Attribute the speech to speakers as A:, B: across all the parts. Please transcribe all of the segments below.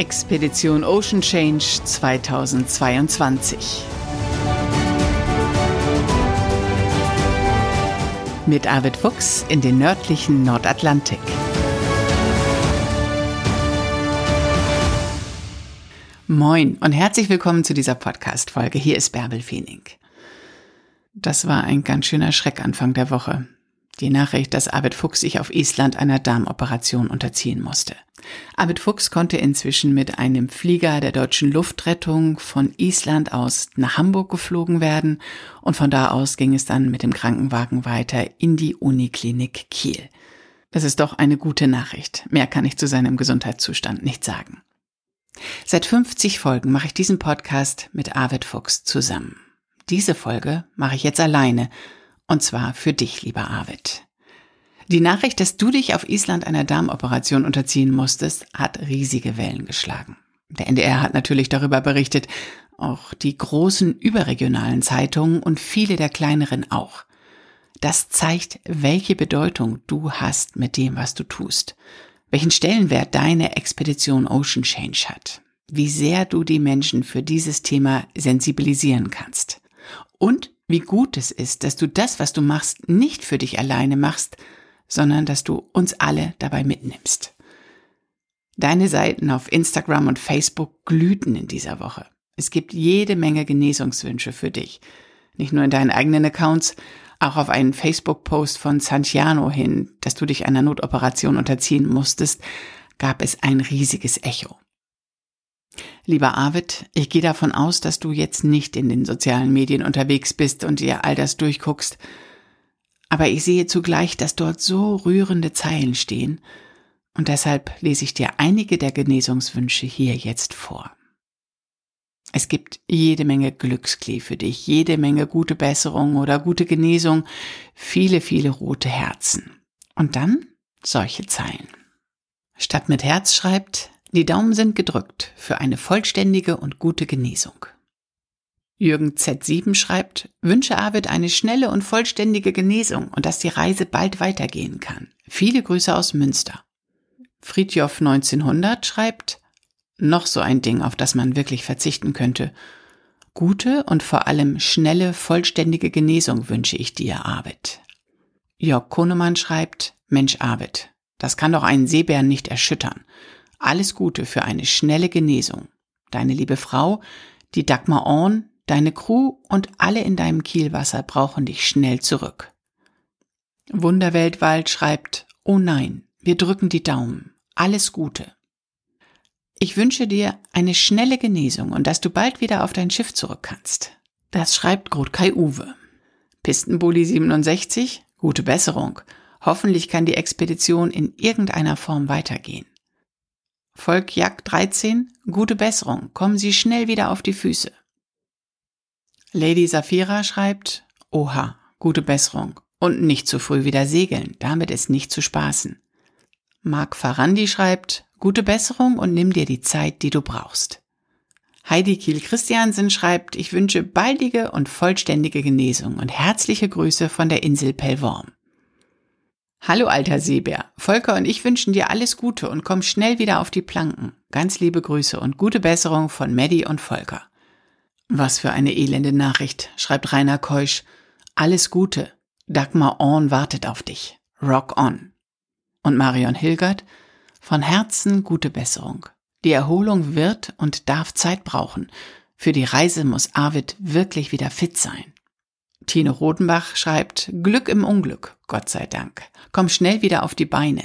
A: Expedition Ocean Change 2022. Mit Arvid Fuchs in den nördlichen Nordatlantik. Moin und herzlich willkommen zu dieser Podcast-Folge. Hier ist Bärbel Feening. Das war ein ganz schöner Schreckanfang der Woche. Die Nachricht, dass Arvid Fuchs sich auf Island einer Darmoperation unterziehen musste. Arvid Fuchs konnte inzwischen mit einem Flieger der deutschen Luftrettung von Island aus nach Hamburg geflogen werden und von da aus ging es dann mit dem Krankenwagen weiter in die Uniklinik Kiel. Das ist doch eine gute Nachricht. Mehr kann ich zu seinem Gesundheitszustand nicht sagen. Seit 50 Folgen mache ich diesen Podcast mit Arvid Fuchs zusammen. Diese Folge mache ich jetzt alleine und zwar für dich, lieber Arvid. Die Nachricht, dass du dich auf Island einer Darmoperation unterziehen musstest, hat riesige Wellen geschlagen. Der NDR hat natürlich darüber berichtet, auch die großen überregionalen Zeitungen und viele der kleineren auch. Das zeigt, welche Bedeutung du hast mit dem, was du tust, welchen Stellenwert deine Expedition Ocean Change hat, wie sehr du die Menschen für dieses Thema sensibilisieren kannst und wie gut es ist, dass du das, was du machst, nicht für dich alleine machst, sondern dass du uns alle dabei mitnimmst. Deine Seiten auf Instagram und Facebook glühten in dieser Woche. Es gibt jede Menge Genesungswünsche für dich. Nicht nur in deinen eigenen Accounts, auch auf einen Facebook-Post von Santiano hin, dass du dich einer Notoperation unterziehen musstest, gab es ein riesiges Echo. Lieber Arvid, ich gehe davon aus, dass du jetzt nicht in den sozialen Medien unterwegs bist und dir all das durchguckst. Aber ich sehe zugleich, dass dort so rührende Zeilen stehen, und deshalb lese ich dir einige der Genesungswünsche hier jetzt vor. Es gibt jede Menge Glücksklee für dich, jede Menge gute Besserung oder gute Genesung, viele, viele rote Herzen. Und dann solche Zeilen. Statt mit Herz schreibt, die Daumen sind gedrückt für eine vollständige und gute Genesung. Jürgen Z7 schreibt, wünsche Arvid eine schnelle und vollständige Genesung und dass die Reise bald weitergehen kann. Viele Grüße aus Münster. Friedjof 1900 schreibt, noch so ein Ding, auf das man wirklich verzichten könnte. Gute und vor allem schnelle, vollständige Genesung wünsche ich dir, Arvid. Jörg Konemann schreibt, Mensch Arvid, das kann doch einen Seebären nicht erschüttern. Alles Gute für eine schnelle Genesung. Deine liebe Frau, die Dagmar Orn, deine Crew und alle in deinem Kielwasser brauchen dich schnell zurück. Wunderweltwald schreibt, oh nein, wir drücken die Daumen. Alles Gute. Ich wünsche dir eine schnelle Genesung und dass du bald wieder auf dein Schiff zurück kannst. Das schreibt Grotkai Uwe. Pistenbully 67, gute Besserung. Hoffentlich kann die Expedition in irgendeiner Form weitergehen. Volk Jagd 13, gute Besserung, kommen Sie schnell wieder auf die Füße. Lady Safira schreibt, oha, gute Besserung und nicht zu früh wieder segeln, damit ist nicht zu spaßen. Mark Farandi schreibt, gute Besserung und nimm dir die Zeit, die du brauchst. Heidi Kiel Christiansen schreibt, ich wünsche baldige und vollständige Genesung und herzliche Grüße von der Insel Pellworm. Hallo alter Seebär, Volker und ich wünschen dir alles Gute und komm schnell wieder auf die Planken. Ganz liebe Grüße und gute Besserung von Maddie und Volker. Was für eine elende Nachricht, schreibt Rainer Keusch. Alles Gute. Dagmar Orn wartet auf dich. Rock on. Und Marion Hilgert, von Herzen gute Besserung. Die Erholung wird und darf Zeit brauchen. Für die Reise muss Arvid wirklich wieder fit sein. Tine Rodenbach schreibt, Glück im Unglück, Gott sei Dank. Komm schnell wieder auf die Beine.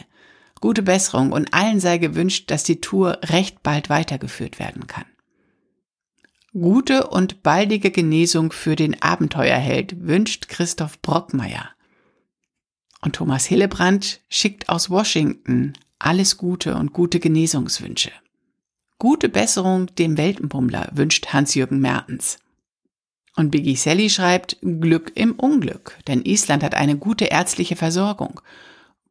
A: Gute Besserung und allen sei gewünscht, dass die Tour recht bald weitergeführt werden kann. Gute und baldige Genesung für den Abenteuerheld wünscht Christoph Brockmeier. Und Thomas Hillebrand schickt aus Washington alles Gute und gute Genesungswünsche. Gute Besserung dem Weltenbummler wünscht Hans-Jürgen Mertens. Und Biggie Sally schreibt Glück im Unglück, denn Island hat eine gute ärztliche Versorgung,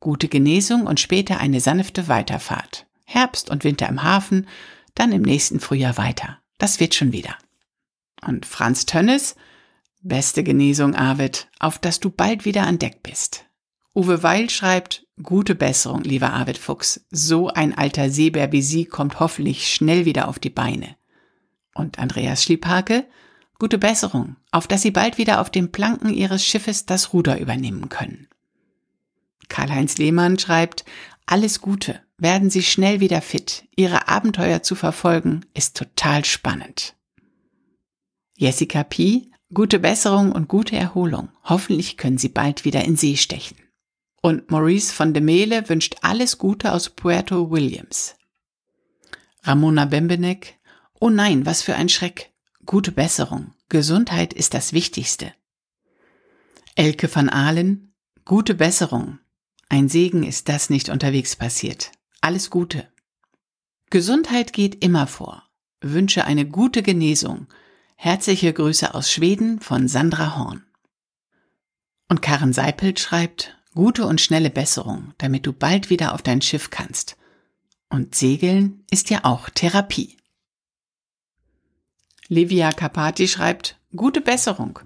A: gute Genesung und später eine sanfte Weiterfahrt. Herbst und Winter im Hafen, dann im nächsten Frühjahr weiter. Das wird schon wieder. Und Franz Tönnes, beste Genesung, Arvid, auf dass du bald wieder an Deck bist. Uwe Weil schreibt, gute Besserung, lieber Arvid Fuchs. So ein alter Seebär wie Sie kommt hoffentlich schnell wieder auf die Beine. Und Andreas Schliephake, gute Besserung, auf dass Sie bald wieder auf den Planken Ihres Schiffes das Ruder übernehmen können. Karl-Heinz Lehmann schreibt, alles Gute, werden Sie schnell wieder fit. Ihre Abenteuer zu verfolgen ist total spannend. Jessica P., gute Besserung und gute Erholung. Hoffentlich können Sie bald wieder in See stechen. Und Maurice von de Mele wünscht alles Gute aus Puerto Williams. Ramona Bembenek, oh nein, was für ein Schreck. Gute Besserung. Gesundheit ist das Wichtigste. Elke van Ahlen, gute Besserung. Ein Segen ist das nicht unterwegs passiert. Alles Gute. Gesundheit geht immer vor. Wünsche eine gute Genesung. Herzliche Grüße aus Schweden von Sandra Horn. Und Karen Seipelt schreibt, Gute und schnelle Besserung, damit du bald wieder auf dein Schiff kannst. Und Segeln ist ja auch Therapie. Livia Capati schreibt, gute Besserung.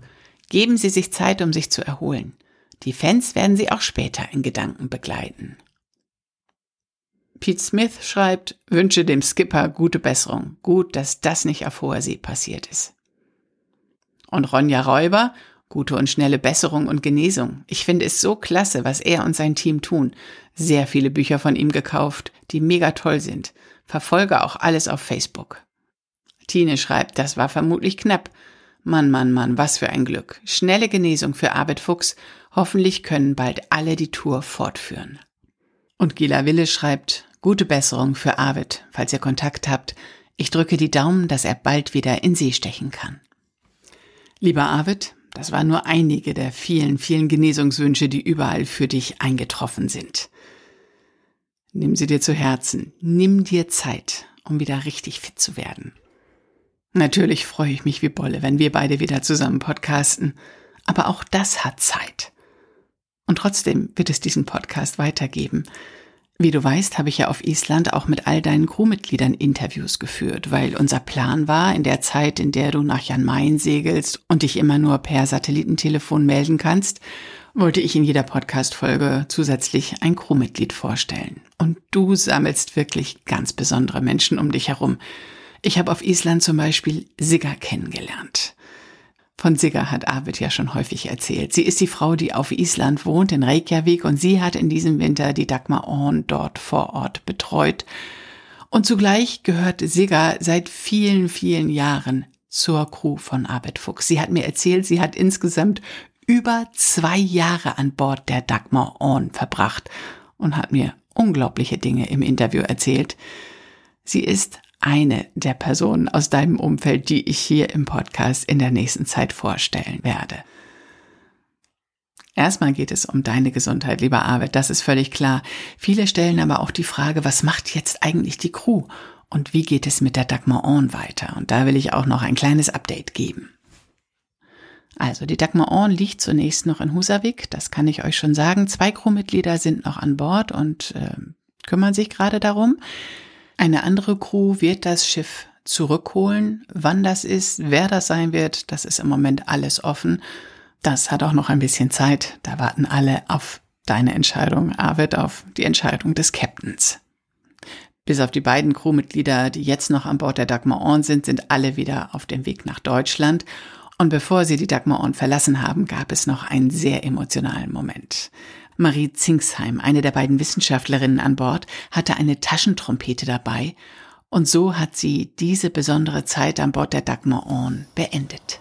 A: Geben Sie sich Zeit, um sich zu erholen. Die Fans werden Sie auch später in Gedanken begleiten. Pete Smith schreibt, wünsche dem Skipper gute Besserung. Gut, dass das nicht auf hoher See passiert ist. Und Ronja Räuber, Gute und schnelle Besserung und Genesung. Ich finde es so klasse, was er und sein Team tun. Sehr viele Bücher von ihm gekauft, die mega toll sind. Verfolge auch alles auf Facebook. Tine schreibt, das war vermutlich knapp. Mann, Mann, Mann, was für ein Glück. Schnelle Genesung für Arbeit Fuchs. Hoffentlich können bald alle die Tour fortführen. Und Gila Wille schreibt, gute Besserung für Arvid, falls ihr Kontakt habt. Ich drücke die Daumen, dass er bald wieder in See stechen kann. Lieber Arvid, das waren nur einige der vielen, vielen Genesungswünsche, die überall für dich eingetroffen sind. Nimm sie dir zu Herzen. Nimm dir Zeit, um wieder richtig fit zu werden. Natürlich freue ich mich wie Bolle, wenn wir beide wieder zusammen podcasten. Aber auch das hat Zeit. Und trotzdem wird es diesen Podcast weitergeben. Wie du weißt, habe ich ja auf Island auch mit all deinen Crewmitgliedern Interviews geführt, weil unser Plan war, in der Zeit, in der du nach Jan Mayen segelst und dich immer nur per Satellitentelefon melden kannst, wollte ich in jeder Podcast-Folge zusätzlich ein Crewmitglied vorstellen. Und du sammelst wirklich ganz besondere Menschen um dich herum. Ich habe auf Island zum Beispiel Sigga kennengelernt. Von Sigga hat Arvid ja schon häufig erzählt. Sie ist die Frau, die auf Island wohnt, in Reykjavik, und sie hat in diesem Winter die Dagmar Orn dort vor Ort betreut. Und zugleich gehört Sigga seit vielen, vielen Jahren zur Crew von Arvid Fuchs. Sie hat mir erzählt, sie hat insgesamt über zwei Jahre an Bord der Dagmar Orn verbracht und hat mir unglaubliche Dinge im Interview erzählt. Sie ist eine der Personen aus deinem Umfeld, die ich hier im Podcast in der nächsten Zeit vorstellen werde. Erstmal geht es um deine Gesundheit, lieber Arvid, das ist völlig klar. Viele stellen aber auch die Frage, was macht jetzt eigentlich die Crew und wie geht es mit der Dagmar On weiter? Und da will ich auch noch ein kleines Update geben. Also, die Dagmar On liegt zunächst noch in Husavik, das kann ich euch schon sagen. Zwei Crewmitglieder sind noch an Bord und äh, kümmern sich gerade darum. Eine andere Crew wird das Schiff zurückholen. Wann das ist, wer das sein wird, das ist im Moment alles offen. Das hat auch noch ein bisschen Zeit. Da warten alle auf deine Entscheidung, Arvid, auf die Entscheidung des Captains. Bis auf die beiden Crewmitglieder, die jetzt noch an Bord der Dagmar On sind, sind alle wieder auf dem Weg nach Deutschland. Und bevor sie die Dagmar On verlassen haben, gab es noch einen sehr emotionalen Moment. Marie Zingsheim, eine der beiden Wissenschaftlerinnen an Bord, hatte eine Taschentrompete dabei und so hat sie diese besondere Zeit an Bord der Dagmar On beendet.